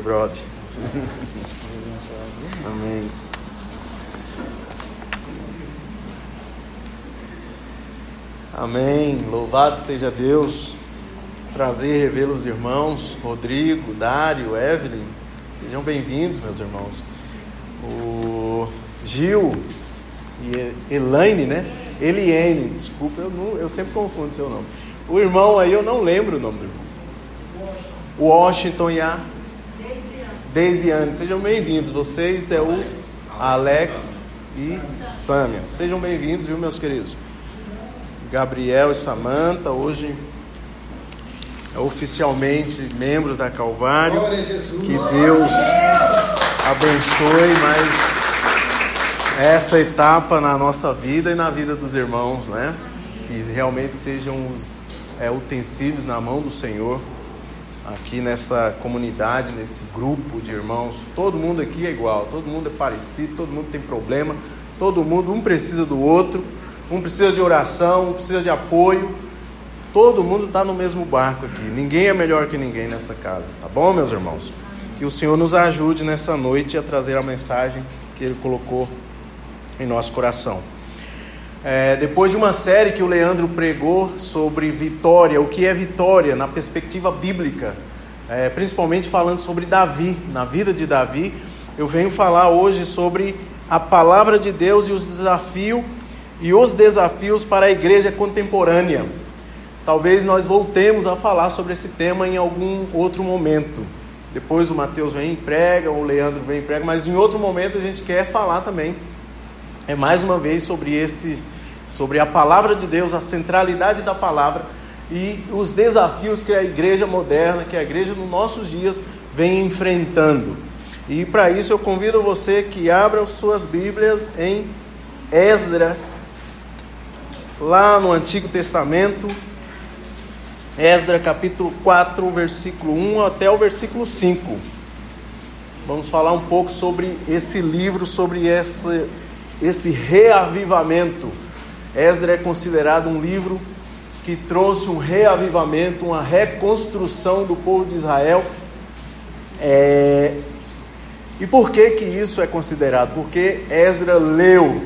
brother. Amém. Amém. Louvado seja Deus. Prazer revê-los, os irmãos. Rodrigo, Dário, Evelyn. Sejam bem-vindos, meus irmãos. O Gil e Elaine, né? Eliane, desculpa, eu, não, eu sempre confundo seu nome. O irmão aí, eu não lembro o nome do irmão. Washington a Deisiane. Sejam bem-vindos. Vocês é o Alex e Sâmia. Sejam bem-vindos, viu, meus queridos? Gabriel e Samanta, hoje oficialmente membros da Calvário. Que Deus abençoe mais essa etapa na nossa vida e na vida dos irmãos, né? Que realmente sejam os é, utensílios na mão do Senhor aqui nessa comunidade, nesse grupo de irmãos. Todo mundo aqui é igual, todo mundo é parecido, todo mundo tem problema, todo mundo, um precisa do outro, um precisa de oração, um precisa de apoio. Todo mundo está no mesmo barco aqui. Ninguém é melhor que ninguém nessa casa, tá bom, meus irmãos? Que o Senhor nos ajude nessa noite a trazer a mensagem que Ele colocou em nosso coração. É, depois de uma série que o Leandro pregou sobre vitória, o que é vitória na perspectiva bíblica, é, principalmente falando sobre Davi, na vida de Davi, eu venho falar hoje sobre a palavra de Deus e os desafios e os desafios para a igreja contemporânea. Talvez nós voltemos a falar sobre esse tema em algum outro momento. Depois o Mateus vem e prega, o Leandro vem e prega, mas em outro momento a gente quer falar também é mais uma vez sobre esses, sobre a palavra de Deus, a centralidade da palavra e os desafios que a igreja moderna, que a igreja nos nossos dias vem enfrentando. E para isso eu convido você que abra suas Bíblias em Esdra, lá no Antigo Testamento, Esdra capítulo 4, versículo 1 até o versículo 5. Vamos falar um pouco sobre esse livro, sobre essa esse reavivamento. Esdra é considerado um livro que trouxe um reavivamento, uma reconstrução do povo de Israel. É... E por que que isso é considerado? Porque Esdra leu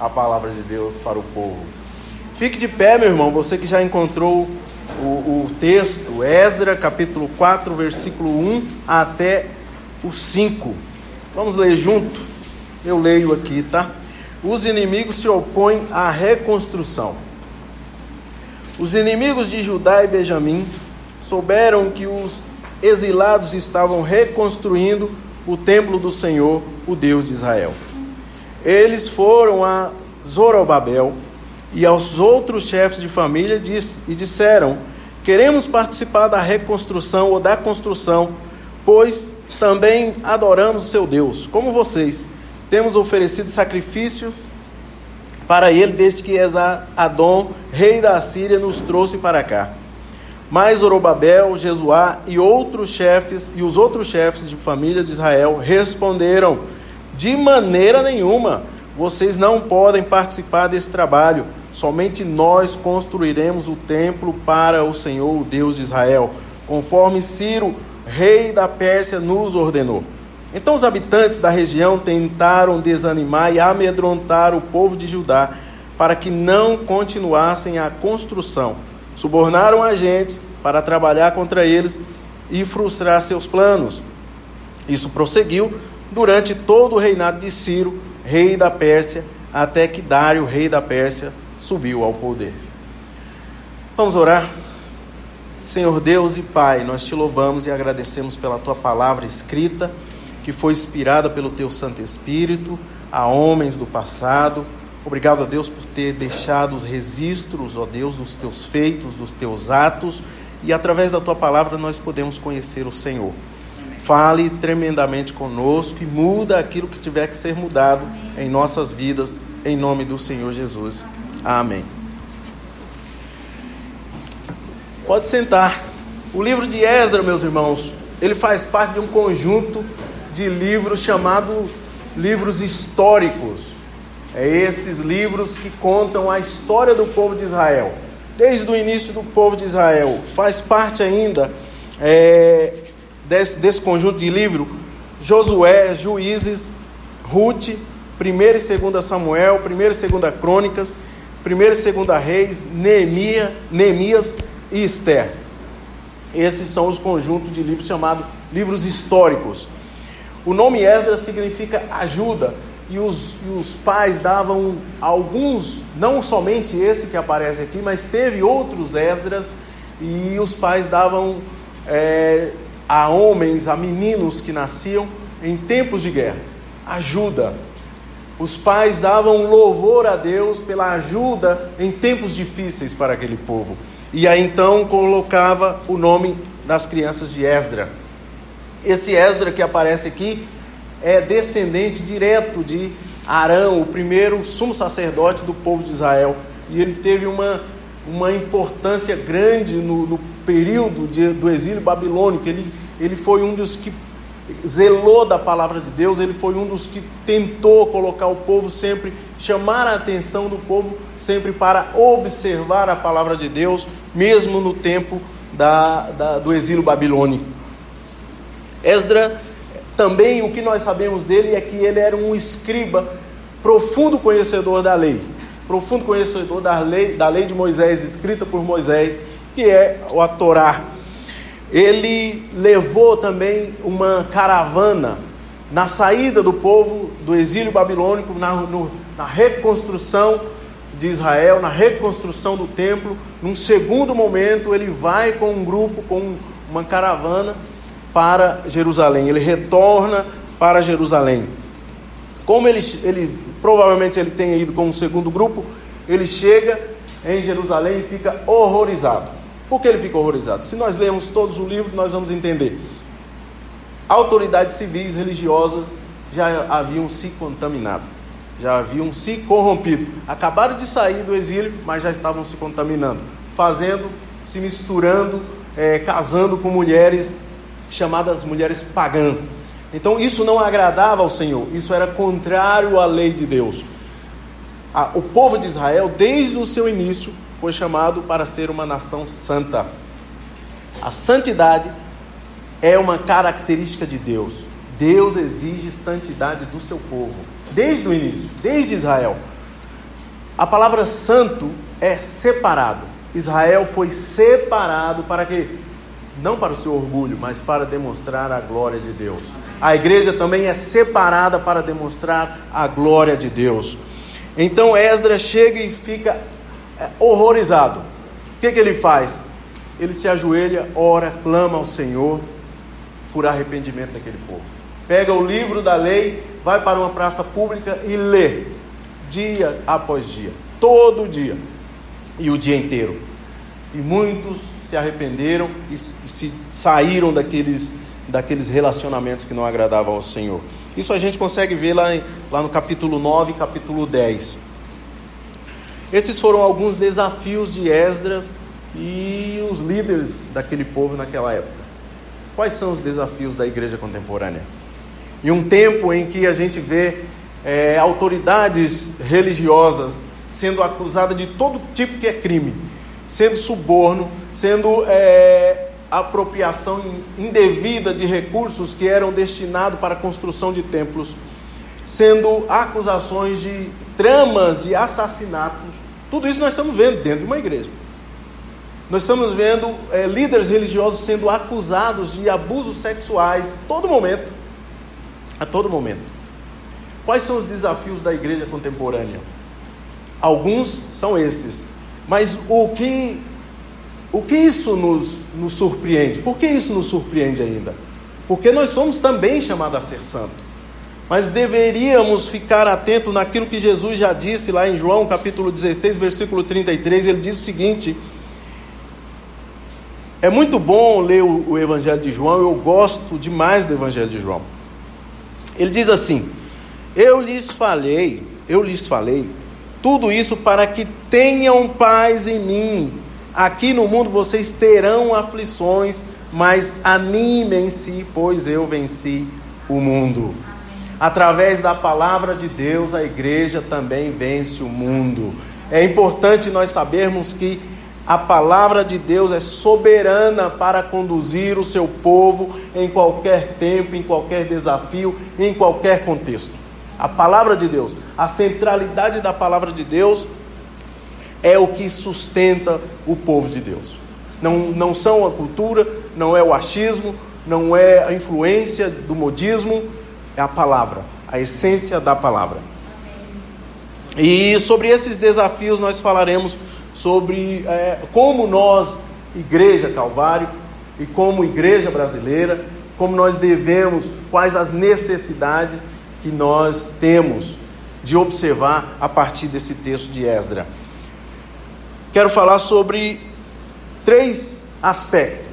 a palavra de Deus para o povo. Fique de pé, meu irmão, você que já encontrou o, o texto, Esdra, capítulo 4, versículo 1 até o 5. Vamos ler junto? Eu leio aqui, tá? Os inimigos se opõem à reconstrução. Os inimigos de Judá e Benjamim souberam que os exilados estavam reconstruindo o templo do Senhor, o Deus de Israel. Eles foram a Zorobabel e aos outros chefes de família e disseram: Queremos participar da reconstrução ou da construção, pois também adoramos o seu Deus, como vocês temos oferecido sacrifício para ele desde que Adom, rei da Síria, nos trouxe para cá. Mas Zorobabel, Jesuá e outros chefes e os outros chefes de família de Israel responderam: De maneira nenhuma, vocês não podem participar desse trabalho. Somente nós construiremos o templo para o Senhor, o Deus de Israel, conforme Ciro, rei da Pérsia, nos ordenou. Então os habitantes da região tentaram desanimar e amedrontar o povo de Judá para que não continuassem a construção. Subornaram agentes para trabalhar contra eles e frustrar seus planos. Isso prosseguiu durante todo o reinado de Ciro, rei da Pérsia, até que Dário, rei da Pérsia, subiu ao poder. Vamos orar? Senhor Deus e Pai, nós te louvamos e agradecemos pela tua palavra escrita que foi inspirada pelo teu Santo Espírito a homens do passado. Obrigado a Deus por ter deixado os registros, ó Deus, dos teus feitos, dos teus atos, e através da tua palavra nós podemos conhecer o Senhor. Fale tremendamente conosco e muda aquilo que tiver que ser mudado em nossas vidas, em nome do Senhor Jesus. Amém. Pode sentar. O livro de Esdra, meus irmãos, ele faz parte de um conjunto de livros chamados livros históricos. É esses livros que contam a história do povo de Israel, desde o início do povo de Israel. Faz parte ainda é, desse, desse conjunto de livro, Josué, Juízes, Ruth, 1 e 2 Samuel, 1 e 2 Crônicas, 1 e 2 Reis, Neemia, Neemias e Esther. Esses são os conjuntos de livros chamados livros históricos. O nome Esdras significa ajuda, e os, e os pais davam alguns, não somente esse que aparece aqui, mas teve outros Esdras, e os pais davam é, a homens, a meninos que nasciam em tempos de guerra ajuda. Os pais davam louvor a Deus pela ajuda em tempos difíceis para aquele povo. E aí então colocava o nome das crianças de Esdra. Esse Esdra que aparece aqui é descendente direto de Arão, o primeiro sumo sacerdote do povo de Israel. E ele teve uma, uma importância grande no, no período de, do exílio babilônico. Ele, ele foi um dos que zelou da palavra de Deus, ele foi um dos que tentou colocar o povo sempre, chamar a atenção do povo sempre para observar a palavra de Deus, mesmo no tempo da, da, do exílio babilônico. Esdra, também o que nós sabemos dele é que ele era um escriba, profundo conhecedor da lei, profundo conhecedor da lei, da lei de Moisés, escrita por Moisés, que é a Torá. Ele levou também uma caravana na saída do povo do exílio babilônico, na, no, na reconstrução de Israel, na reconstrução do templo. Num segundo momento, ele vai com um grupo, com uma caravana para Jerusalém. Ele retorna para Jerusalém. Como ele, ele provavelmente ele tenha ido com um segundo grupo, ele chega em Jerusalém e fica horrorizado. Por que ele fica horrorizado? Se nós lemos todos o livro, nós vamos entender. Autoridades civis religiosas já haviam se contaminado, já haviam se corrompido. Acabaram de sair do exílio, mas já estavam se contaminando, fazendo, se misturando, é, casando com mulheres chamadas mulheres pagãs. Então isso não agradava ao Senhor, isso era contrário à lei de Deus. O povo de Israel, desde o seu início, foi chamado para ser uma nação santa. A santidade é uma característica de Deus. Deus exige santidade do seu povo, desde o início, desde Israel. A palavra santo é separado. Israel foi separado para que não para o seu orgulho, mas para demonstrar a glória de Deus. A igreja também é separada para demonstrar a glória de Deus. Então Esdras chega e fica é, horrorizado. O que, que ele faz? Ele se ajoelha, ora, clama ao Senhor por arrependimento daquele povo. Pega o livro da lei, vai para uma praça pública e lê, dia após dia, todo dia e o dia inteiro. E muitos se arrependeram e se saíram daqueles, daqueles relacionamentos que não agradavam ao Senhor. Isso a gente consegue ver lá, em, lá no capítulo 9 e capítulo 10. Esses foram alguns desafios de Esdras e os líderes daquele povo naquela época. Quais são os desafios da igreja contemporânea? Em um tempo em que a gente vê é, autoridades religiosas sendo acusadas de todo tipo que é crime, sendo suborno, sendo é, apropriação indevida de recursos que eram destinados para a construção de templos, sendo acusações de tramas de assassinatos. Tudo isso nós estamos vendo dentro de uma igreja. Nós estamos vendo é, líderes religiosos sendo acusados de abusos sexuais todo momento. A todo momento. Quais são os desafios da igreja contemporânea? Alguns são esses. Mas o que, o que isso nos, nos surpreende? Por que isso nos surpreende ainda? Porque nós somos também chamados a ser santo. Mas deveríamos ficar atentos naquilo que Jesus já disse lá em João capítulo 16, versículo 33. Ele diz o seguinte: É muito bom ler o, o Evangelho de João, eu gosto demais do Evangelho de João. Ele diz assim: Eu lhes falei, eu lhes falei tudo isso para que tenham paz em mim. Aqui no mundo vocês terão aflições, mas animem-se, pois eu venci o mundo. Através da palavra de Deus, a igreja também vence o mundo. É importante nós sabermos que A palavra de Deus é soberana para conduzir o seu povo em qualquer tempo, em qualquer desafio, em qualquer contexto. A palavra de Deus, a centralidade da palavra de Deus é o que sustenta o povo de Deus. Não, não são a cultura, não é o achismo, não é a influência do modismo, é a palavra, a essência da palavra. E sobre esses desafios nós falaremos sobre é, como nós, Igreja Calvário, e como igreja brasileira, como nós devemos, quais as necessidades que nós temos de observar a partir desse texto de Esdra. Quero falar sobre três aspectos: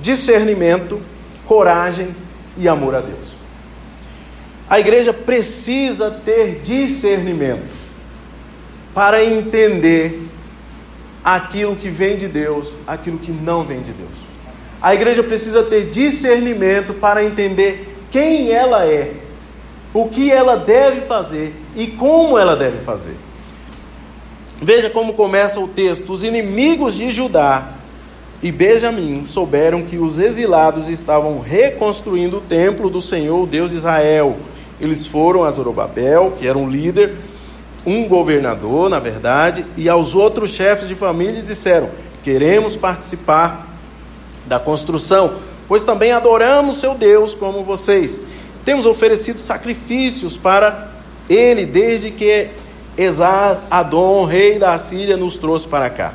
discernimento, coragem e amor a Deus. A igreja precisa ter discernimento para entender aquilo que vem de Deus, aquilo que não vem de Deus. A igreja precisa ter discernimento para entender quem ela é, o que ela deve fazer e como ela deve fazer. Veja como começa o texto: os inimigos de Judá e Benjamim souberam que os exilados estavam reconstruindo o templo do Senhor, Deus de Israel. Eles foram a Zorobabel, que era um líder, um governador, na verdade, e aos outros chefes de famílias disseram: Queremos participar da construção, pois também adoramos seu Deus como vocês. Temos oferecido sacrifícios para ele desde que Esar-Adon, rei da Síria, nos trouxe para cá.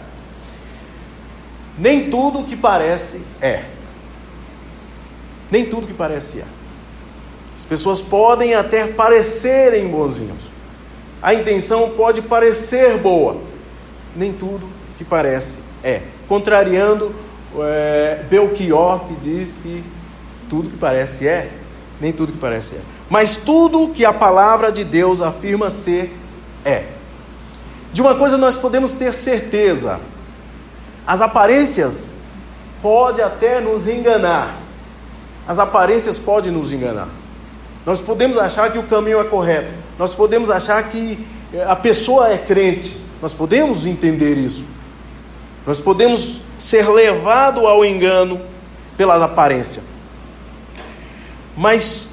Nem tudo que parece é. Nem tudo que parece é. As pessoas podem até parecerem bonzinhos. A intenção pode parecer boa. Nem tudo que parece é. Contrariando é, Belchior, que diz que tudo que parece é, nem tudo que parece é. Mas tudo que a palavra de Deus afirma ser é. De uma coisa nós podemos ter certeza: as aparências podem até nos enganar. As aparências podem nos enganar. Nós podemos achar que o caminho é correto. Nós podemos achar que eh, a pessoa é crente. Nós podemos entender isso. Nós podemos ser levado ao engano pela aparência. Mas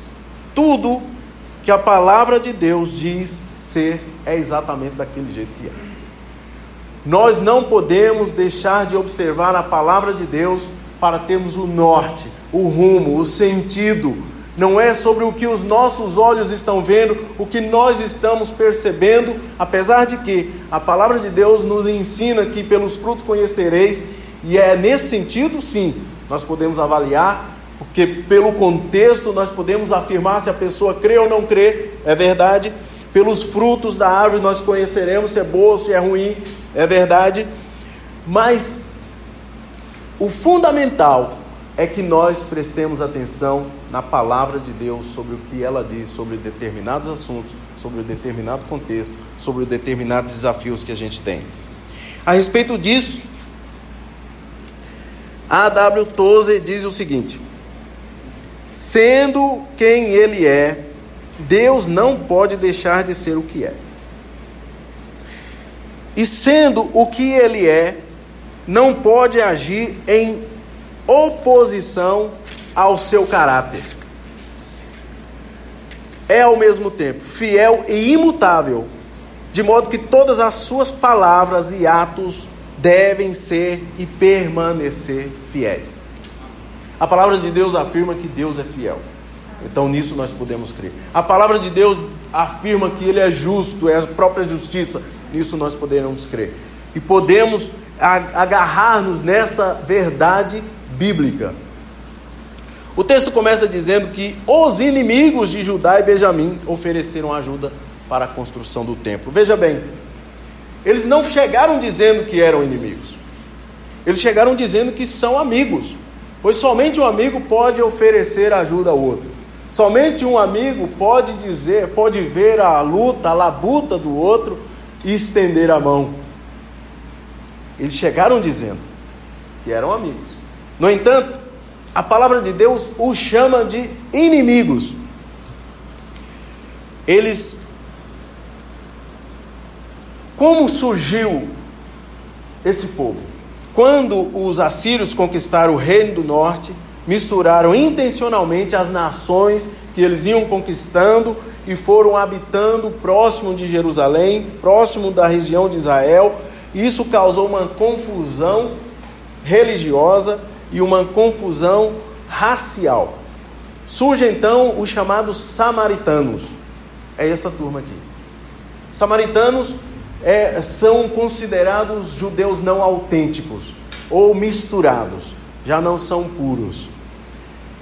tudo que a palavra de Deus diz ser é exatamente daquele jeito que é. Nós não podemos deixar de observar a palavra de Deus para termos o norte, o rumo, o sentido. Não é sobre o que os nossos olhos estão vendo, o que nós estamos percebendo, apesar de que a palavra de Deus nos ensina que pelos frutos conhecereis, e é nesse sentido, sim, nós podemos avaliar, porque pelo contexto nós podemos afirmar se a pessoa crê ou não crê, é verdade, pelos frutos da árvore nós conheceremos se é boa se é ruim, é verdade. Mas o fundamental é que nós prestemos atenção na palavra de Deus sobre o que ela diz sobre determinados assuntos, sobre o determinado contexto, sobre determinados desafios que a gente tem. A respeito disso, a W. Tozer diz o seguinte: sendo quem ele é, Deus não pode deixar de ser o que é. E sendo o que ele é, não pode agir em oposição ao seu caráter. É ao mesmo tempo fiel e imutável, de modo que todas as suas palavras e atos devem ser e permanecer fiéis. A palavra de Deus afirma que Deus é fiel. Então nisso nós podemos crer. A palavra de Deus afirma que Ele é justo, é a própria justiça. Nisso nós podemos crer. E podemos agarrar-nos nessa verdade bíblica. O texto começa dizendo que os inimigos de Judá e Benjamim ofereceram ajuda para a construção do templo. Veja bem, eles não chegaram dizendo que eram inimigos. Eles chegaram dizendo que são amigos, pois somente um amigo pode oferecer ajuda ao outro. Somente um amigo pode dizer, pode ver a luta, a labuta do outro e estender a mão. Eles chegaram dizendo que eram amigos. No entanto, a palavra de Deus os chama de inimigos. Eles. Como surgiu esse povo. Quando os assírios conquistaram o reino do norte, misturaram intencionalmente as nações que eles iam conquistando e foram habitando próximo de Jerusalém, próximo da região de Israel. Isso causou uma confusão religiosa e uma confusão racial. Surge então os chamados samaritanos. É essa turma aqui. Samaritanos é, são considerados judeus não autênticos ou misturados, já não são puros.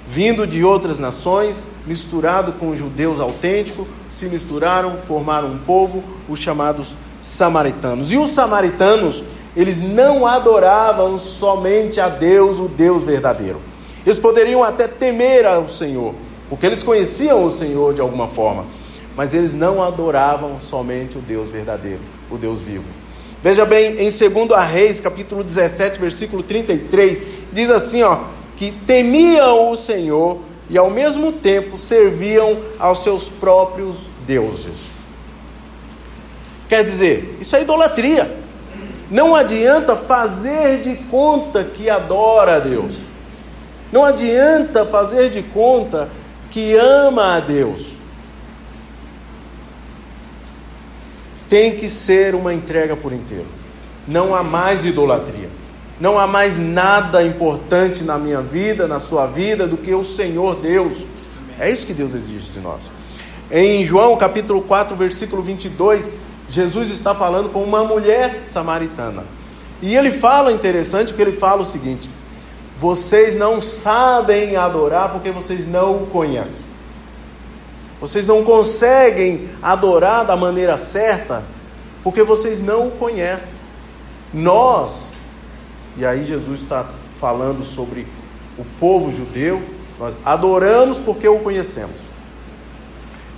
Vindo de outras nações, misturado com os judeus autênticos, se misturaram, formaram um povo, os chamados samaritanos. E os samaritanos, eles não adoravam somente a Deus, o Deus verdadeiro. Eles poderiam até temer ao Senhor, porque eles conheciam o Senhor de alguma forma, mas eles não adoravam somente o Deus verdadeiro, o Deus vivo. Veja bem, em 2 Reis, capítulo 17, versículo 33, diz assim, ó, que temiam o Senhor e ao mesmo tempo serviam aos seus próprios deuses. Quer dizer, isso é idolatria. Não adianta fazer de conta que adora a Deus. Não adianta fazer de conta que ama a Deus. Tem que ser uma entrega por inteiro. Não há mais idolatria. Não há mais nada importante na minha vida, na sua vida, do que o Senhor Deus. É isso que Deus exige de nós. Em João capítulo 4, versículo 22, Jesus está falando com uma mulher samaritana. E ele fala, interessante, que ele fala o seguinte: Vocês não sabem adorar porque vocês não o conhecem. Vocês não conseguem adorar da maneira certa porque vocês não o conhecem. Nós e aí Jesus está falando sobre o povo judeu. Nós adoramos porque o conhecemos.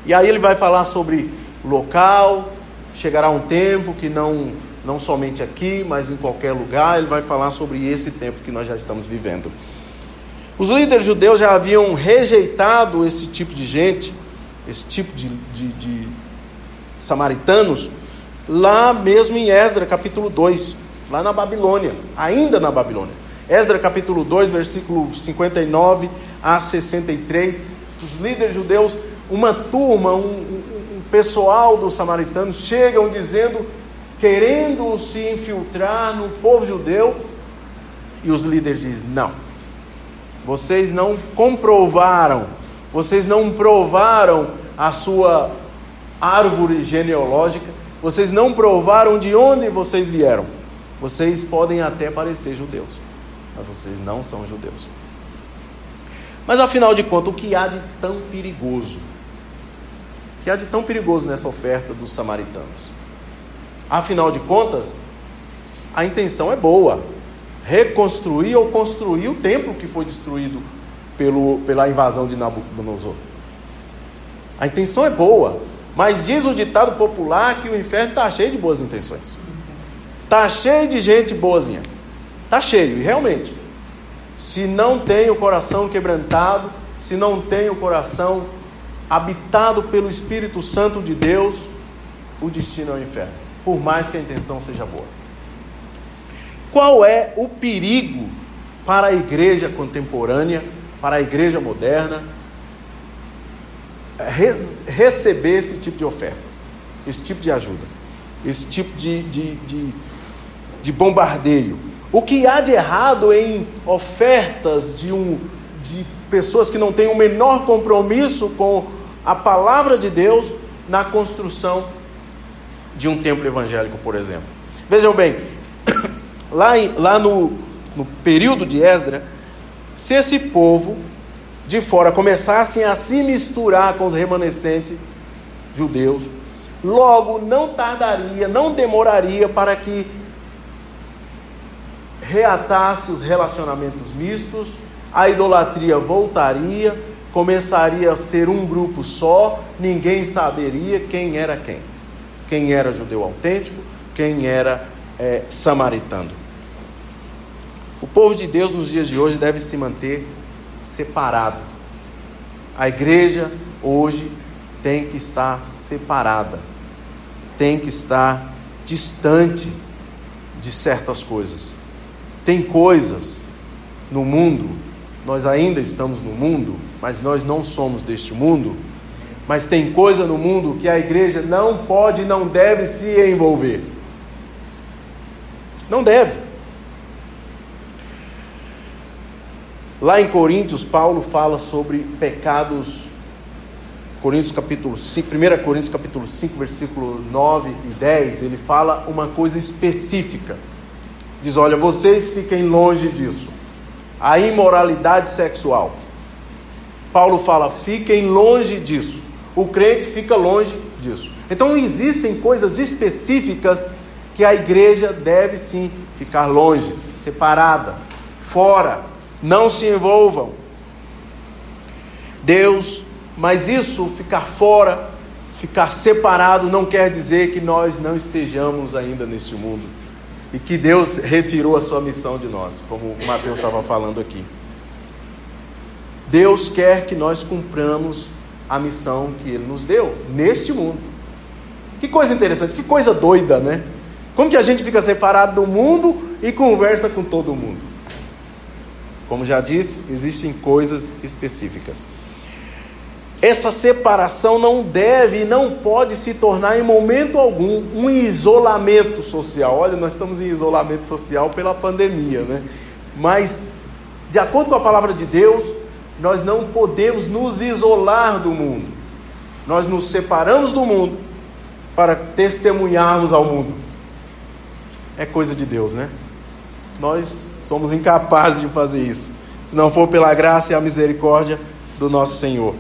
E aí ele vai falar sobre local. Chegará um tempo que não não somente aqui, mas em qualquer lugar. Ele vai falar sobre esse tempo que nós já estamos vivendo. Os líderes judeus já haviam rejeitado esse tipo de gente, esse tipo de, de, de samaritanos, lá mesmo em Esdra capítulo 2 lá na Babilônia, ainda na Babilônia. Esdra capítulo 2, versículo 59 a 63. Os líderes judeus, uma turma, um, um, um pessoal dos samaritanos chegam dizendo, querendo se infiltrar no povo judeu, e os líderes dizem: não, vocês não comprovaram, vocês não provaram a sua árvore genealógica, vocês não provaram de onde vocês vieram. Vocês podem até parecer judeus, mas vocês não são judeus. Mas afinal de contas, o que há de tão perigoso? O que há de tão perigoso nessa oferta dos samaritanos? Afinal de contas, a intenção é boa. Reconstruir ou construir o templo que foi destruído pelo, pela invasão de Nabucodonosor. A intenção é boa, mas diz o ditado popular que o inferno está cheio de boas intenções. Tá cheio de gente boazinha. Tá cheio, e realmente. Se não tem o coração quebrantado, se não tem o coração habitado pelo Espírito Santo de Deus, o destino é o inferno, por mais que a intenção seja boa. Qual é o perigo para a igreja contemporânea, para a igreja moderna, receber esse tipo de ofertas, esse tipo de ajuda, esse tipo de, de, de de bombardeio. O que há de errado em ofertas de, um, de pessoas que não têm o menor compromisso com a palavra de Deus na construção de um templo evangélico, por exemplo? Vejam bem, lá, em, lá no, no período de Esdra, se esse povo de fora começassem a se misturar com os remanescentes judeus, logo não tardaria, não demoraria para que reatasse os relacionamentos mistos, a idolatria voltaria, começaria a ser um grupo só, ninguém saberia quem era quem. Quem era judeu autêntico, quem era é, samaritano. O povo de Deus nos dias de hoje deve se manter separado. A igreja hoje tem que estar separada, tem que estar distante de certas coisas. Tem coisas no mundo, nós ainda estamos no mundo, mas nós não somos deste mundo. Mas tem coisa no mundo que a igreja não pode e não deve se envolver. Não deve. Lá em Coríntios, Paulo fala sobre pecados. Coríntios capítulo 5, 1 Coríntios capítulo 5, versículo 9 e 10, ele fala uma coisa específica. Diz: "Olha, vocês fiquem longe disso. A imoralidade sexual. Paulo fala: "Fiquem longe disso". O crente fica longe disso. Então existem coisas específicas que a igreja deve sim ficar longe, separada, fora. Não se envolvam. Deus, mas isso ficar fora, ficar separado, não quer dizer que nós não estejamos ainda neste mundo e que Deus retirou a sua missão de nós, como o Mateus estava falando aqui. Deus quer que nós cumpramos a missão que Ele nos deu neste mundo. Que coisa interessante, que coisa doida, né? Como que a gente fica separado do mundo e conversa com todo mundo? Como já disse, existem coisas específicas. Essa separação não deve e não pode se tornar em momento algum um isolamento social. Olha, nós estamos em isolamento social pela pandemia, né? Mas, de acordo com a palavra de Deus, nós não podemos nos isolar do mundo. Nós nos separamos do mundo para testemunharmos ao mundo. É coisa de Deus, né? Nós somos incapazes de fazer isso. Se não for pela graça e a misericórdia do nosso Senhor.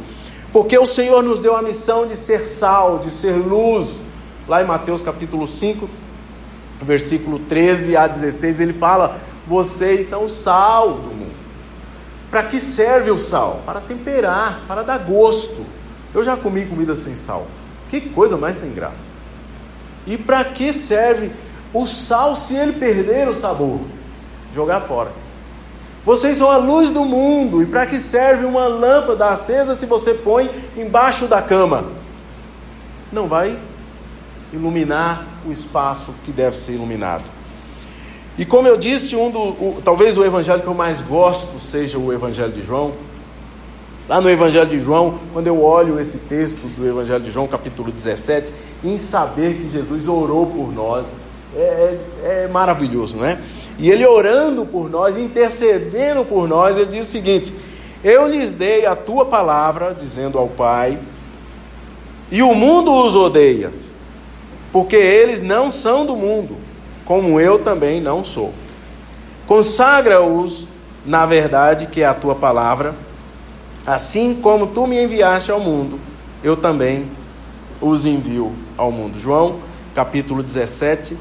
Porque o Senhor nos deu a missão de ser sal, de ser luz. Lá em Mateus capítulo 5, versículo 13 a 16, ele fala: Vocês são o sal do mundo. Para que serve o sal? Para temperar, para dar gosto. Eu já comi comida sem sal. Que coisa mais sem graça. E para que serve o sal se ele perder o sabor? Jogar fora. Vocês são a luz do mundo. E para que serve uma lâmpada acesa se você põe embaixo da cama? Não vai iluminar o espaço que deve ser iluminado. E como eu disse, um do, o, talvez o evangelho que eu mais gosto seja o evangelho de João. Lá no evangelho de João, quando eu olho esse texto do evangelho de João, capítulo 17, em saber que Jesus orou por nós, é, é, é maravilhoso, não é? E ele orando por nós, intercedendo por nós, ele diz o seguinte: Eu lhes dei a tua palavra, dizendo ao Pai, e o mundo os odeia, porque eles não são do mundo como eu também não sou. Consagra-os na verdade, que é a tua palavra, assim como tu me enviaste ao mundo, eu também os envio ao mundo. João, capítulo 17,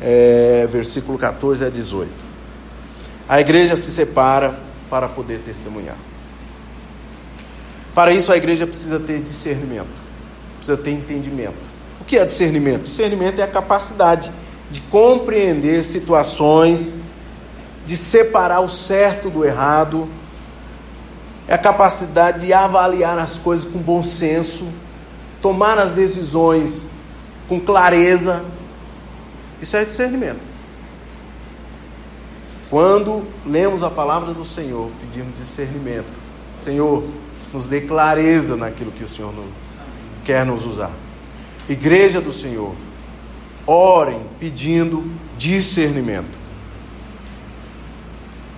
é, versículo 14 a 18. A igreja se separa para poder testemunhar. Para isso, a igreja precisa ter discernimento, precisa ter entendimento. O que é discernimento? Discernimento é a capacidade de compreender situações, de separar o certo do errado, é a capacidade de avaliar as coisas com bom senso, tomar as decisões com clareza. Isso é discernimento. Quando lemos a palavra do Senhor, pedimos discernimento. Senhor, nos dê clareza naquilo que o Senhor quer nos usar. Igreja do Senhor, orem pedindo discernimento.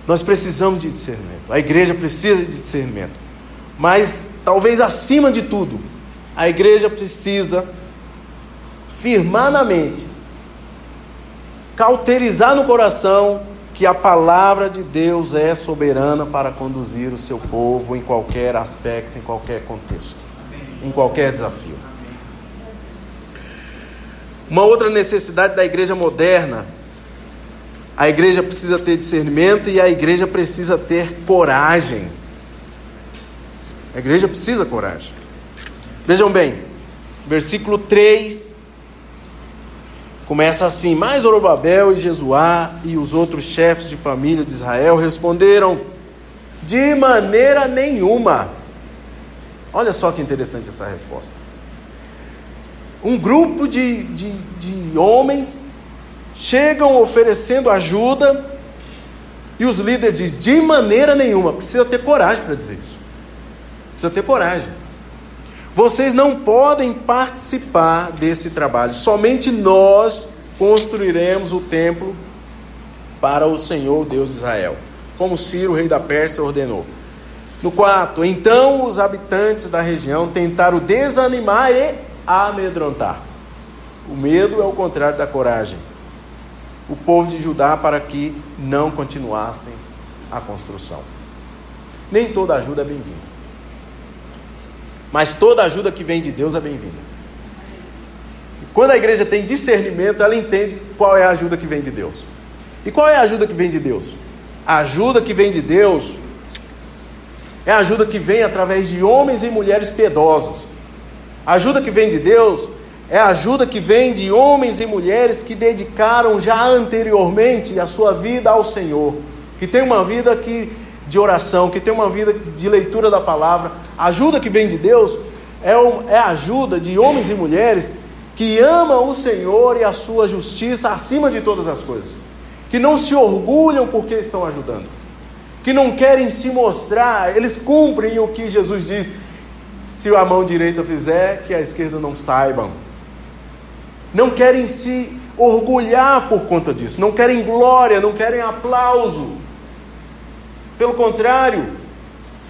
Nós precisamos de discernimento. A igreja precisa de discernimento. Mas, talvez acima de tudo, a igreja precisa firmar na mente, cauterizar no coração que a palavra de Deus é soberana para conduzir o seu povo em qualquer aspecto, em qualquer contexto, em qualquer desafio. Uma outra necessidade da igreja moderna. A igreja precisa ter discernimento e a igreja precisa ter coragem. A igreja precisa coragem. Vejam bem, versículo 3 começa assim: Mas Zorobabel e Jesuá e os outros chefes de família de Israel responderam: De maneira nenhuma. Olha só que interessante essa resposta um grupo de, de, de homens chegam oferecendo ajuda e os líderes dizem: de maneira nenhuma, precisa ter coragem para dizer isso. Precisa ter coragem. Vocês não podem participar desse trabalho, somente nós construiremos o templo para o Senhor Deus de Israel, como Ciro, rei da Pérsia, ordenou. No quarto, então os habitantes da região tentaram desanimar e amedrontar. O medo é o contrário da coragem. O povo de Judá para que não continuassem a construção. Nem toda ajuda é bem-vinda. Mas toda ajuda que vem de Deus é bem-vinda. Quando a igreja tem discernimento, ela entende qual é a ajuda que vem de Deus. E qual é a ajuda que vem de Deus? A ajuda que vem de Deus é a ajuda que vem através de homens e mulheres piedosos. A ajuda que vem de Deus é a ajuda que vem de homens e mulheres que dedicaram já anteriormente a sua vida ao Senhor, que tem uma vida que, de oração, que tem uma vida de leitura da palavra. A ajuda que vem de Deus é, é ajuda de homens e mulheres que amam o Senhor e a sua justiça acima de todas as coisas, que não se orgulham porque estão ajudando, que não querem se mostrar, eles cumprem o que Jesus diz: se a mão direita fizer, que a esquerda não saibam. Não querem se orgulhar por conta disso, não querem glória, não querem aplauso. Pelo contrário,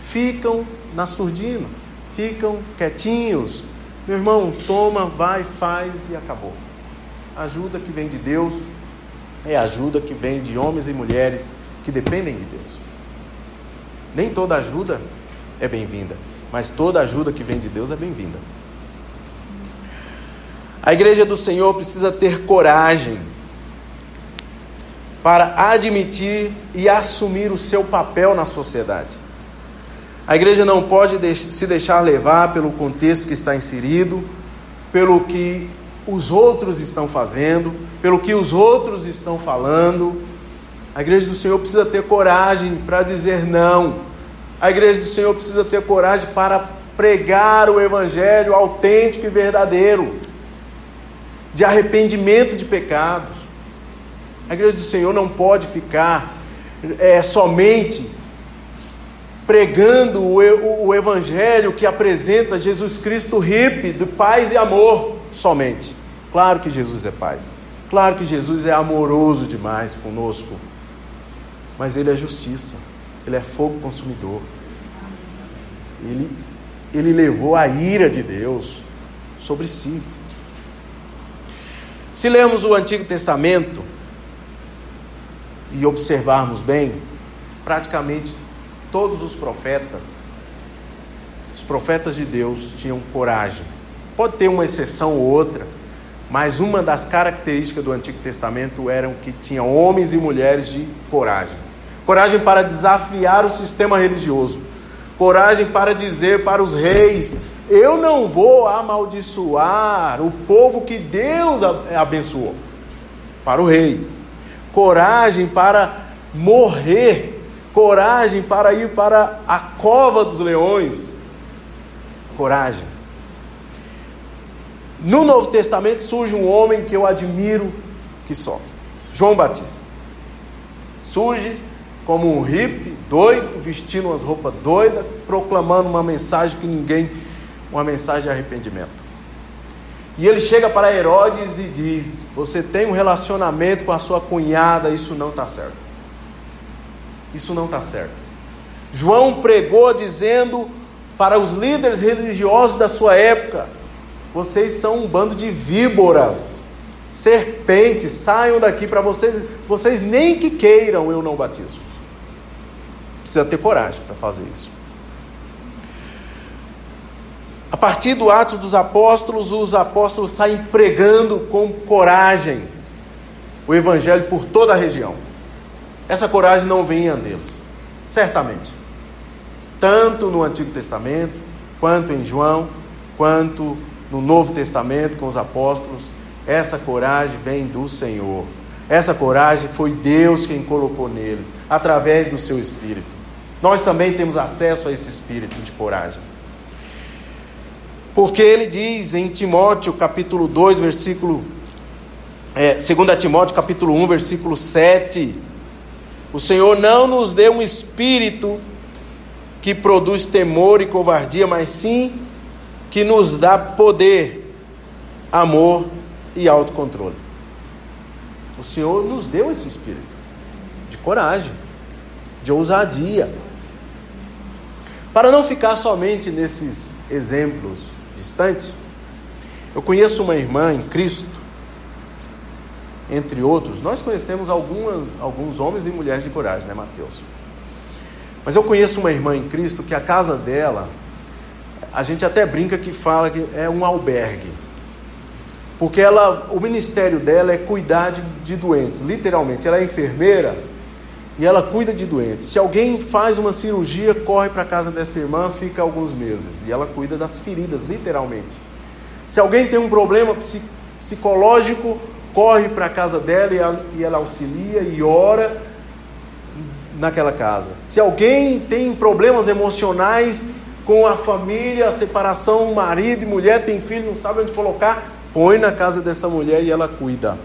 ficam na surdina, ficam quietinhos. Meu irmão, toma, vai, faz e acabou. A ajuda que vem de Deus é ajuda que vem de homens e mulheres que dependem de Deus. Nem toda ajuda é bem-vinda, mas toda ajuda que vem de Deus é bem-vinda. A igreja do Senhor precisa ter coragem para admitir e assumir o seu papel na sociedade. A igreja não pode se deixar levar pelo contexto que está inserido, pelo que os outros estão fazendo, pelo que os outros estão falando. A igreja do Senhor precisa ter coragem para dizer não. A igreja do Senhor precisa ter coragem para pregar o evangelho autêntico e verdadeiro de arrependimento de pecados. A igreja do Senhor não pode ficar é, somente pregando o, o, o, evangelho que apresenta Jesus Cristo hippie de paz e amor somente. Claro que Jesus é paz. Claro que Jesus é amoroso demais conosco. Mas ele é justiça. Ele é fogo consumidor. Ele, ele levou a ira de Deus sobre si. Se lermos o Antigo Testamento e observarmos bem, praticamente todos os profetas, os profetas de Deus tinham coragem. Pode ter uma exceção ou outra, mas uma das características do Antigo Testamento eram que tinha homens e mulheres de coragem. Coragem para desafiar o sistema religioso. Coragem para dizer para os reis eu não vou amaldiçoar o povo que Deus abençoou. Para o rei. Coragem para morrer. Coragem para ir para a cova dos leões. Coragem. No Novo Testamento surge um homem que eu admiro que só. João Batista. Surge como um hippie, doido, vestindo umas roupas doidas, proclamando uma mensagem que ninguém uma mensagem de arrependimento. E ele chega para Herodes e diz: Você tem um relacionamento com a sua cunhada, isso não está certo. Isso não está certo. João pregou dizendo para os líderes religiosos da sua época: Vocês são um bando de víboras, serpentes, saiam daqui para vocês, vocês nem que queiram eu não batizo. Precisa ter coragem para fazer isso. A partir do Atos dos Apóstolos, os apóstolos saem pregando com coragem o Evangelho por toda a região. Essa coragem não vinha deles, certamente. Tanto no Antigo Testamento, quanto em João, quanto no Novo Testamento com os apóstolos, essa coragem vem do Senhor. Essa coragem foi Deus quem colocou neles, através do seu Espírito. Nós também temos acesso a esse espírito de coragem. Porque ele diz em Timóteo capítulo 2, versículo É, 2 Timóteo capítulo 1, versículo 7. O Senhor não nos deu um espírito que produz temor e covardia, mas sim que nos dá poder, amor e autocontrole. O Senhor nos deu esse espírito de coragem, de ousadia. Para não ficar somente nesses exemplos distantes, eu conheço uma irmã em Cristo, entre outros, nós conhecemos algumas, alguns homens e mulheres de coragem, né, Mateus? Mas eu conheço uma irmã em Cristo que a casa dela, a gente até brinca que fala que é um albergue. Porque ela, o ministério dela é cuidar de, de doentes, literalmente. Ela é enfermeira e ela cuida de doentes. Se alguém faz uma cirurgia, corre para a casa dessa irmã, fica alguns meses. E ela cuida das feridas, literalmente. Se alguém tem um problema psicológico, corre para a casa dela e ela auxilia e ora naquela casa. Se alguém tem problemas emocionais com a família, a separação, marido e mulher, tem filho, não sabe onde colocar, põe na casa dessa mulher e ela cuida.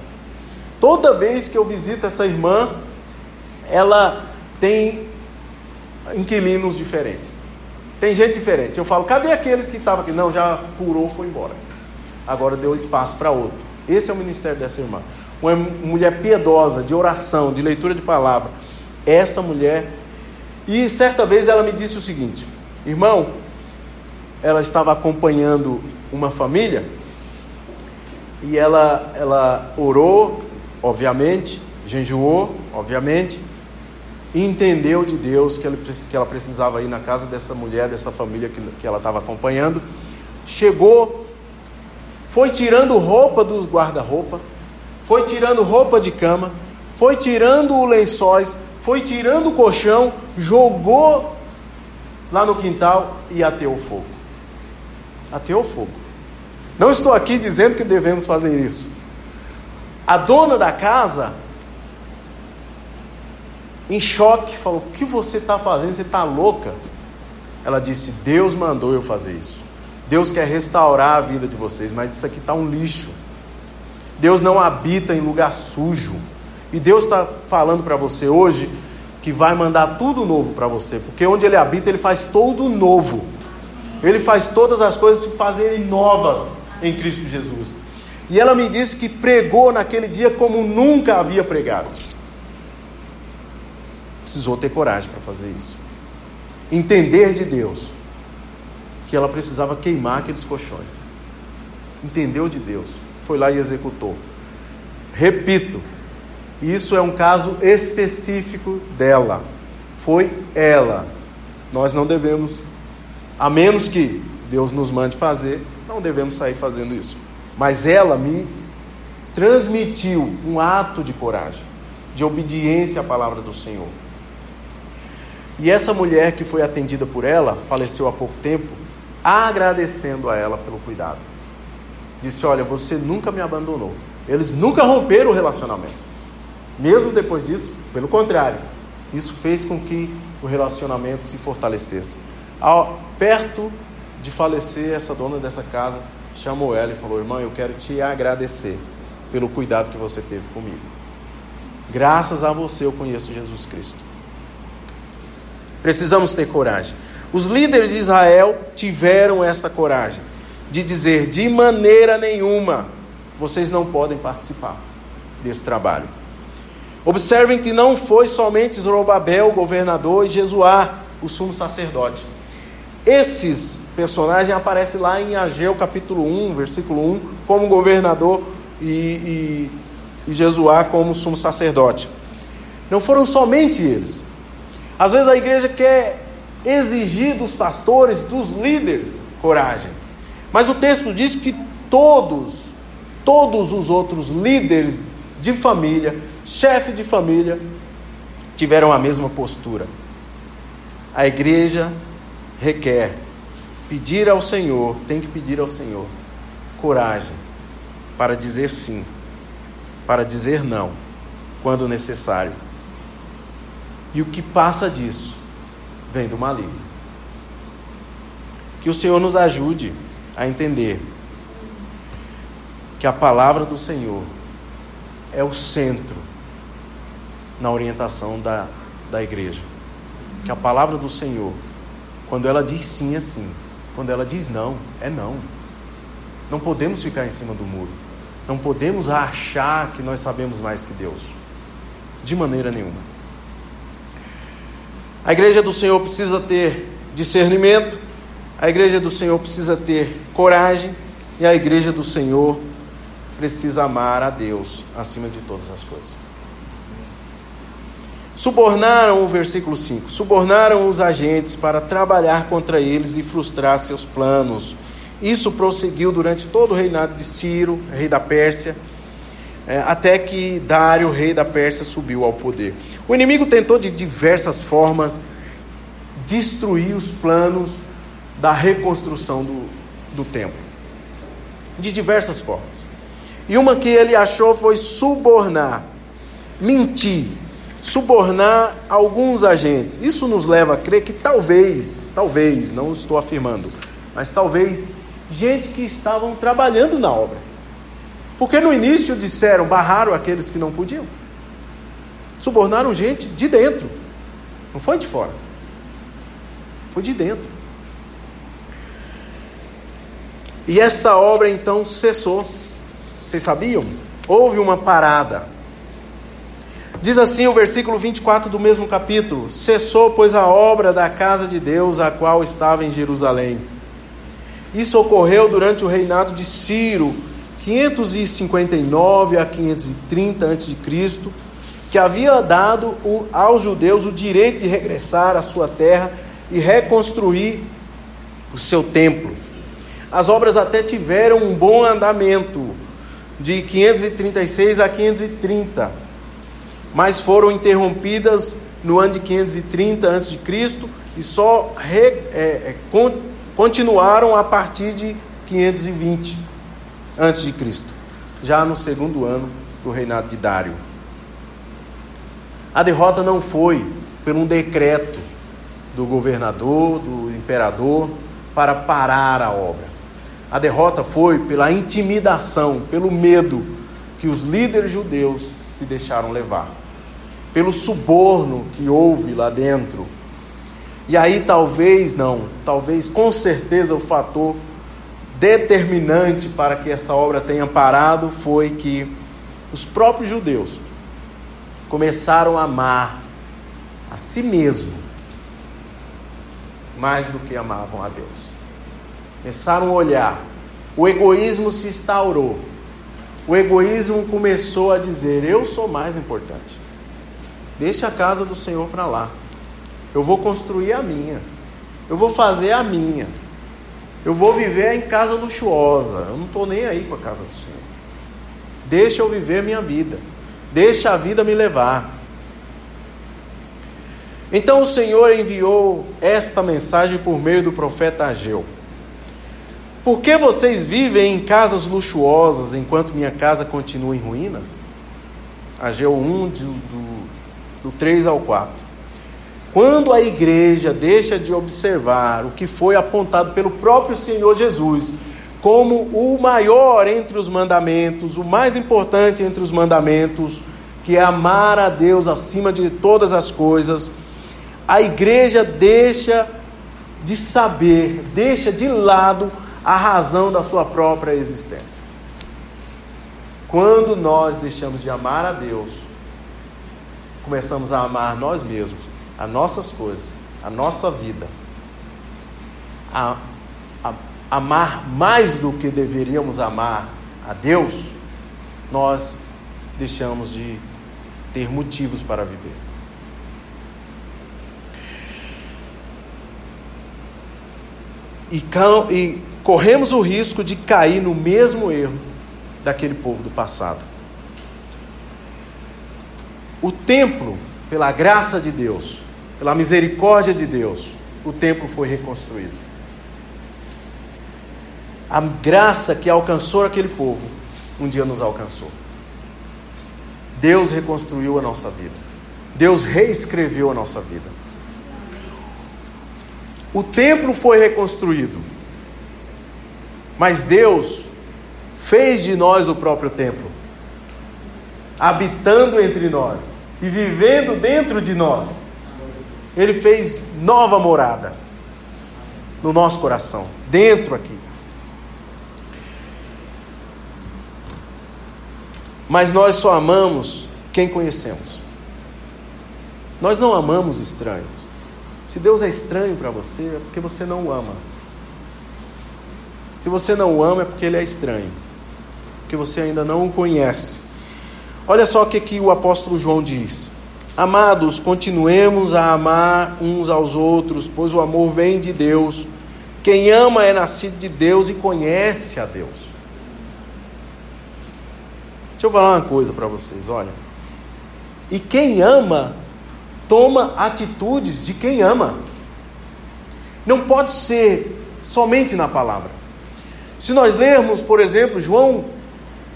Toda vez que eu visito essa irmã, ela tem inquilinos diferentes. Tem gente diferente. Eu falo, cadê aqueles que estavam aqui? Não, já curou, foi embora. Agora deu espaço para outro. Esse é o ministério dessa irmã. Uma mulher piedosa, de oração, de leitura de palavra. Essa mulher. E certa vez ela me disse o seguinte: Irmão, ela estava acompanhando uma família e ela, ela orou, obviamente, jejuou, obviamente, entendeu de Deus que ela, que ela precisava ir na casa dessa mulher, dessa família que, que ela estava acompanhando. Chegou, foi tirando roupa dos guarda-roupa, foi tirando roupa de cama, foi tirando os lençóis, foi tirando o colchão, jogou lá no quintal e ateou fogo. Ateou fogo. Não estou aqui dizendo que devemos fazer isso. A dona da casa, em choque, falou: O que você está fazendo? Você está louca? Ela disse: Deus mandou eu fazer isso. Deus quer restaurar a vida de vocês, mas isso aqui está um lixo. Deus não habita em lugar sujo. E Deus está falando para você hoje que vai mandar tudo novo para você, porque onde Ele habita, Ele faz todo novo. Ele faz todas as coisas se fazerem novas em Cristo Jesus. E ela me disse que pregou naquele dia como nunca havia pregado. Precisou ter coragem para fazer isso. Entender de Deus que ela precisava queimar aqueles colchões. Entendeu de Deus, foi lá e executou. Repito, isso é um caso específico dela. Foi ela. Nós não devemos, a menos que Deus nos mande fazer, não devemos sair fazendo isso. Mas ela me transmitiu um ato de coragem, de obediência à palavra do Senhor. E essa mulher que foi atendida por ela, faleceu há pouco tempo, agradecendo a ela pelo cuidado. Disse: Olha, você nunca me abandonou. Eles nunca romperam o relacionamento. Mesmo depois disso, pelo contrário, isso fez com que o relacionamento se fortalecesse. Ao, perto de falecer, essa dona dessa casa chamou ela e falou: Irmã, eu quero te agradecer pelo cuidado que você teve comigo. Graças a você eu conheço Jesus Cristo. Precisamos ter coragem. Os líderes de Israel tiveram esta coragem de dizer: de maneira nenhuma vocês não podem participar desse trabalho. Observem que não foi somente Zorobabel, o governador, e Jesuá, o sumo sacerdote. Esses personagens aparecem lá em Ageu capítulo 1, versículo 1, como governador e, e, e Jesuá como sumo sacerdote. Não foram somente eles. Às vezes a igreja quer exigir dos pastores, dos líderes, coragem. Mas o texto diz que todos, todos os outros líderes de família, chefe de família, tiveram a mesma postura. A igreja requer pedir ao Senhor, tem que pedir ao Senhor coragem para dizer sim, para dizer não, quando necessário. E o que passa disso vem do maligno. Que o Senhor nos ajude a entender que a palavra do Senhor é o centro na orientação da, da igreja. Que a palavra do Senhor, quando ela diz sim, é sim. Quando ela diz não, é não. Não podemos ficar em cima do muro. Não podemos achar que nós sabemos mais que Deus. De maneira nenhuma. A igreja do Senhor precisa ter discernimento, a igreja do Senhor precisa ter coragem, e a igreja do Senhor precisa amar a Deus acima de todas as coisas. Subornaram o versículo 5: subornaram os agentes para trabalhar contra eles e frustrar seus planos. Isso prosseguiu durante todo o reinado de Ciro, rei da Pérsia, até que Dário, rei da Pérsia, subiu ao poder. O inimigo tentou de diversas formas destruir os planos da reconstrução do, do templo. De diversas formas. E uma que ele achou foi subornar, mentir, subornar alguns agentes. Isso nos leva a crer que talvez, talvez, não estou afirmando, mas talvez gente que estavam trabalhando na obra. Porque no início disseram, barraram aqueles que não podiam. Subornaram gente de dentro, não foi de fora, foi de dentro. E esta obra então cessou. Vocês sabiam? Houve uma parada. Diz assim o versículo 24 do mesmo capítulo: Cessou, pois, a obra da casa de Deus, a qual estava em Jerusalém. Isso ocorreu durante o reinado de Ciro, 559 a 530 a.C., que havia dado aos judeus o direito de regressar à sua terra e reconstruir o seu templo. As obras até tiveram um bom andamento, de 536 a 530, mas foram interrompidas no ano de 530 a.C. e só re, é, é, continuaram a partir de 520 a.C., já no segundo ano do reinado de Dário. A derrota não foi por um decreto do governador, do imperador, para parar a obra. A derrota foi pela intimidação, pelo medo que os líderes judeus se deixaram levar, pelo suborno que houve lá dentro. E aí talvez não, talvez com certeza o fator determinante para que essa obra tenha parado foi que os próprios judeus começaram a amar a si mesmo mais do que amavam a Deus. Começaram a olhar, o egoísmo se instaurou. O egoísmo começou a dizer: Eu sou mais importante. Deixa a casa do Senhor para lá. Eu vou construir a minha. Eu vou fazer a minha. Eu vou viver em casa luxuosa. Eu não estou nem aí com a casa do Senhor. Deixa eu viver minha vida. Deixa a vida me levar. Então o Senhor enviou esta mensagem por meio do profeta Ageu. Por que vocês vivem em casas luxuosas enquanto minha casa continua em ruínas? Ageu 1, do, do, do 3 ao 4. Quando a igreja deixa de observar o que foi apontado pelo próprio Senhor Jesus como o maior entre os mandamentos, o mais importante entre os mandamentos, que é amar a Deus acima de todas as coisas, a igreja deixa de saber, deixa de lado a razão da sua própria existência. Quando nós deixamos de amar a Deus, começamos a amar nós mesmos, as nossas coisas, a nossa vida, a amar mais do que deveríamos amar a Deus, nós deixamos de ter motivos para viver. E, e corremos o risco de cair no mesmo erro daquele povo do passado. O templo, pela graça de Deus, pela misericórdia de Deus, o templo foi reconstruído a graça que alcançou aquele povo, um dia nos alcançou. Deus reconstruiu a nossa vida. Deus reescreveu a nossa vida. O templo foi reconstruído. Mas Deus fez de nós o próprio templo. habitando entre nós e vivendo dentro de nós. Ele fez nova morada no nosso coração, dentro aqui. Mas nós só amamos quem conhecemos. Nós não amamos estranhos. Se Deus é estranho para você, é porque você não o ama. Se você não o ama, é porque ele é estranho. Porque você ainda não o conhece. Olha só o que, que o apóstolo João diz. Amados, continuemos a amar uns aos outros, pois o amor vem de Deus. Quem ama é nascido de Deus e conhece a Deus. Deixa eu falar uma coisa para vocês, olha. E quem ama, toma atitudes de quem ama. Não pode ser somente na palavra. Se nós lermos, por exemplo, João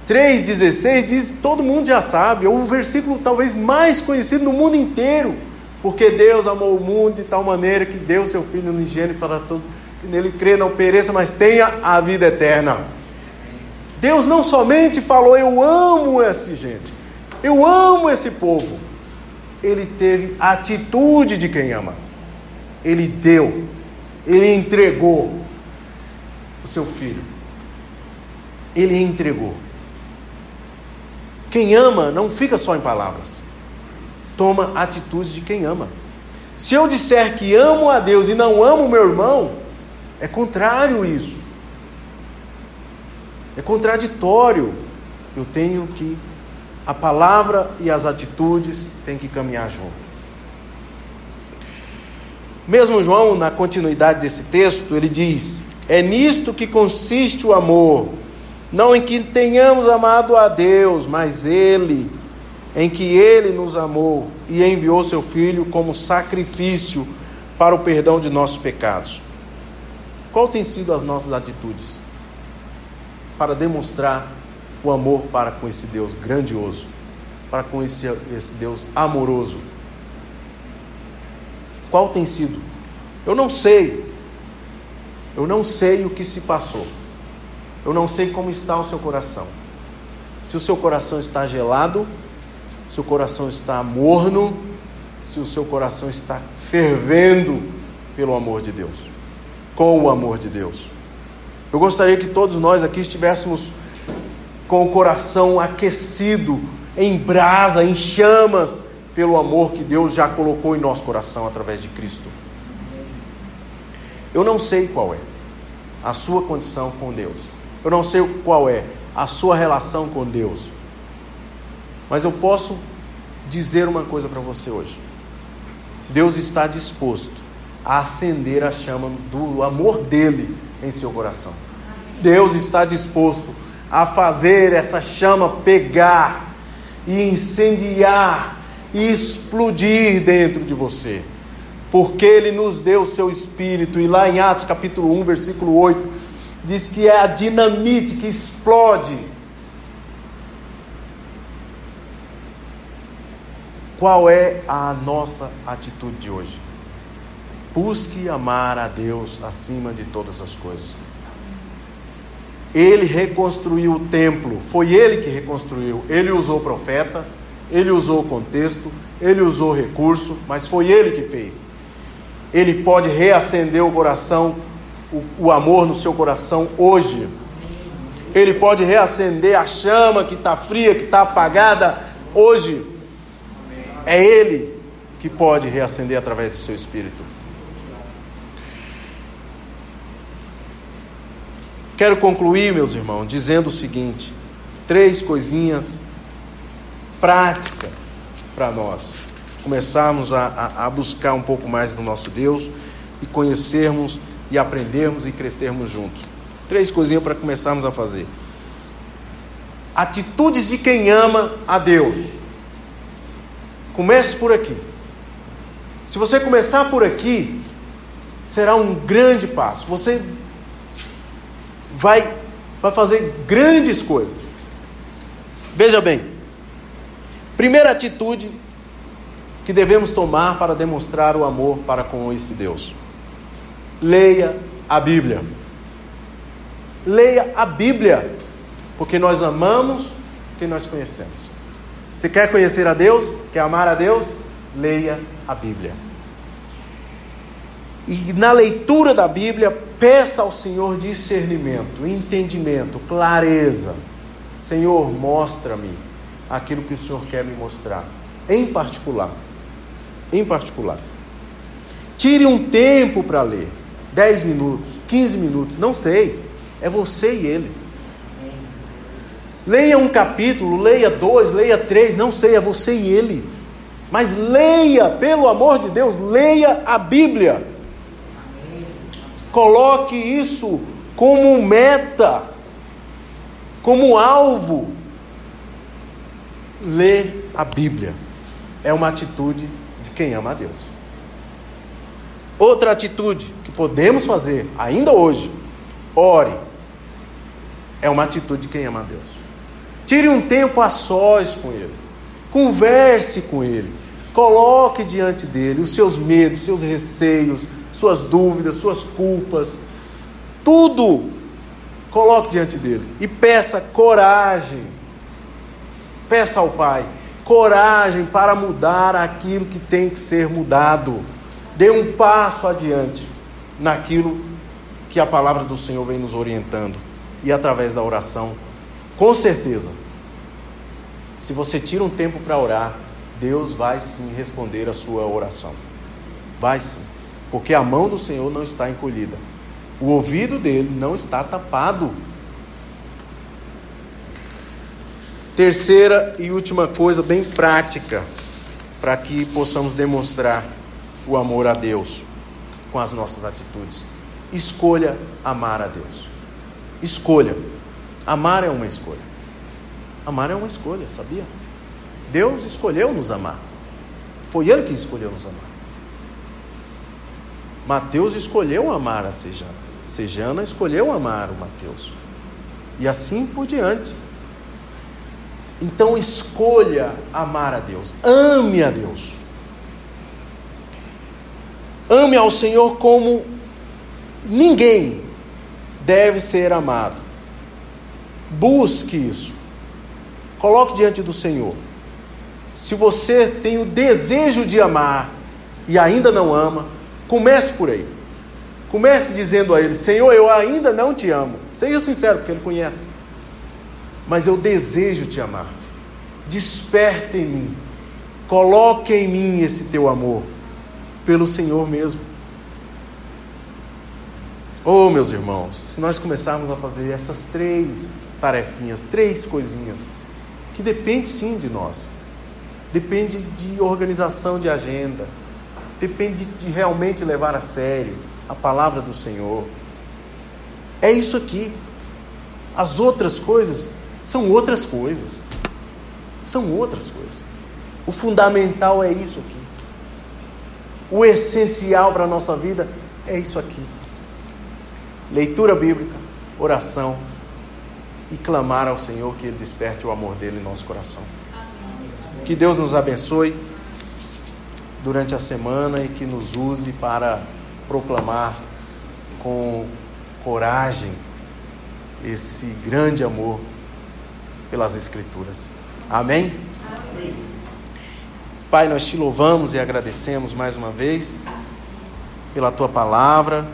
3,16 diz, todo mundo já sabe, é o versículo talvez mais conhecido no mundo inteiro. Porque Deus amou o mundo de tal maneira que deu seu Filho unigênito para todo que nele crê, não pereça, mas tenha a vida eterna. Deus não somente falou, eu amo essa gente, eu amo esse povo. Ele teve a atitude de quem ama. Ele deu, ele entregou o seu filho. Ele entregou. Quem ama não fica só em palavras. Toma atitudes de quem ama. Se eu disser que amo a Deus e não amo meu irmão, é contrário isso. É contraditório. Eu tenho que a palavra e as atitudes têm que caminhar junto. Mesmo João, na continuidade desse texto, ele diz: É nisto que consiste o amor não em que tenhamos amado a Deus, mas Ele, em que Ele nos amou e enviou seu Filho como sacrifício para o perdão de nossos pecados. Qual tem sido as nossas atitudes para demonstrar o amor para com esse Deus grandioso, para com esse, esse Deus amoroso? Qual tem sido? Eu não sei. Eu não sei o que se passou. Eu não sei como está o seu coração. Se o seu coração está gelado, se o coração está morno, se o seu coração está fervendo pelo amor de Deus, com o amor de Deus. Eu gostaria que todos nós aqui estivéssemos com o coração aquecido, em brasa, em chamas, pelo amor que Deus já colocou em nosso coração através de Cristo. Eu não sei qual é a sua condição com Deus. Eu não sei qual é a sua relação com Deus. Mas eu posso dizer uma coisa para você hoje. Deus está disposto a acender a chama do amor dele em seu coração. Deus está disposto a fazer essa chama pegar e incendiar e explodir dentro de você. Porque ele nos deu o seu espírito e lá em Atos capítulo 1, versículo 8, diz que é a dinamite que explode. Qual é a nossa atitude de hoje? Busque amar a Deus acima de todas as coisas. Ele reconstruiu o templo, foi ele que reconstruiu. Ele usou profeta, ele usou contexto, ele usou recurso, mas foi ele que fez. Ele pode reacender o coração o, o amor no seu coração hoje. Ele pode reacender a chama que está fria, que está apagada hoje. É Ele que pode reacender através do seu espírito. Quero concluir, meus irmãos, dizendo o seguinte: três coisinhas práticas para nós começarmos a, a, a buscar um pouco mais do nosso Deus e conhecermos e aprendermos e crescermos juntos. Três coisinhas para começarmos a fazer. Atitudes de quem ama a Deus. Comece por aqui. Se você começar por aqui, será um grande passo. Você vai, vai fazer grandes coisas. Veja bem, primeira atitude que devemos tomar para demonstrar o amor para com esse Deus leia a Bíblia. Leia a Bíblia, porque nós amamos quem nós conhecemos. Você quer conhecer a Deus? Quer amar a Deus? Leia a Bíblia. E na leitura da Bíblia, peça ao Senhor discernimento, entendimento, clareza. Senhor, mostra-me aquilo que o Senhor quer me mostrar, em particular. Em particular. Tire um tempo para ler. 10 minutos, 15 minutos, não sei. É você e ele. Leia um capítulo, leia dois, leia três, não sei, é você e ele. Mas leia, pelo amor de Deus, leia a Bíblia. Coloque isso como meta, como alvo. Ler a Bíblia é uma atitude de quem ama a Deus. Outra atitude podemos fazer ainda hoje, ore, é uma atitude de quem ama a Deus. Tire um tempo a sós com Ele, converse com Ele, coloque diante dele os seus medos, seus receios, suas dúvidas, suas culpas, tudo coloque diante dele e peça coragem. Peça ao Pai coragem para mudar aquilo que tem que ser mudado. Dê um passo adiante naquilo que a palavra do Senhor vem nos orientando e através da oração, com certeza. Se você tira um tempo para orar, Deus vai sim responder a sua oração. Vai sim porque a mão do Senhor não está encolhida, o ouvido dele não está tapado. Terceira e última coisa, bem prática, para que possamos demonstrar o amor a Deus com as nossas atitudes. Escolha amar a Deus. Escolha. Amar é uma escolha. Amar é uma escolha, sabia? Deus escolheu nos amar. Foi Ele que escolheu nos amar. Mateus escolheu amar a Sejana. Sejana escolheu amar o Mateus. E assim por diante. Então escolha amar a Deus. Ame a Deus. Ame ao Senhor como ninguém deve ser amado. Busque isso. Coloque diante do Senhor. Se você tem o desejo de amar e ainda não ama, Comece por aí. Comece dizendo a Ele: Senhor, eu ainda não te amo. Seja sincero, porque Ele conhece. Mas eu desejo te amar. Desperta em mim. Coloque em mim esse teu amor. Pelo Senhor mesmo. Oh, meus irmãos, se nós começarmos a fazer essas três tarefinhas, três coisinhas, que depende sim de nós, depende de organização de agenda, depende de realmente levar a sério a palavra do Senhor. É isso aqui. As outras coisas são outras coisas. São outras coisas. O fundamental é isso aqui. O essencial para a nossa vida é isso aqui. Leitura bíblica, oração e clamar ao Senhor que Ele desperte o amor dele em nosso coração. Que Deus nos abençoe durante a semana e que nos use para proclamar com coragem esse grande amor pelas Escrituras. Amém? Amém? Pai, nós te louvamos e agradecemos mais uma vez pela tua palavra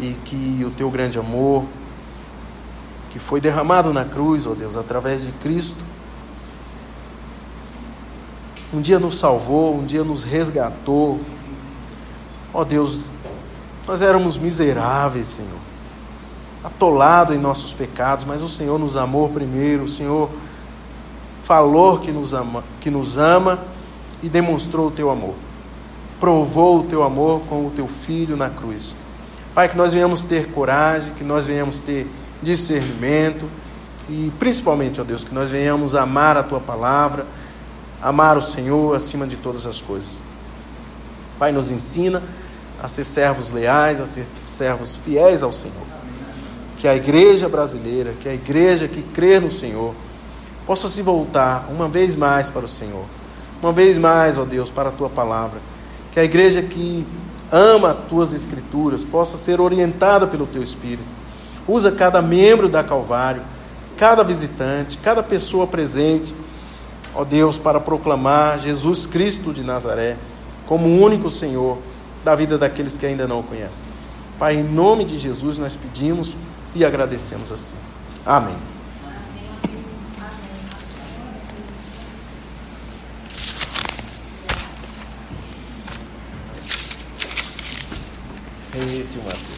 e que o teu grande amor, que foi derramado na cruz, ó oh Deus, através de Cristo, um dia nos salvou, um dia nos resgatou. Ó oh Deus, nós éramos miseráveis, Senhor, atolados em nossos pecados, mas o Senhor nos amou primeiro, o Senhor falou que nos ama, que nos ama e demonstrou o teu amor. Provou o teu amor com o teu filho na cruz. Pai, que nós venhamos ter coragem, que nós venhamos ter discernimento e principalmente, ó Deus, que nós venhamos amar a tua palavra amar o Senhor acima de todas as coisas. Pai, nos ensina a ser servos leais, a ser servos fiéis ao Senhor. Que a igreja brasileira, que a igreja que crê no Senhor, possa se voltar uma vez mais para o Senhor. Uma vez mais, ó Deus, para a tua palavra. Que a igreja que ama as tuas escrituras possa ser orientada pelo teu Espírito. Usa cada membro da Calvário, cada visitante, cada pessoa presente ó Deus, para proclamar Jesus Cristo de Nazaré como o único Senhor da vida daqueles que ainda não o conhecem. Pai, em nome de Jesus nós pedimos e agradecemos assim. Amém. и Тимат.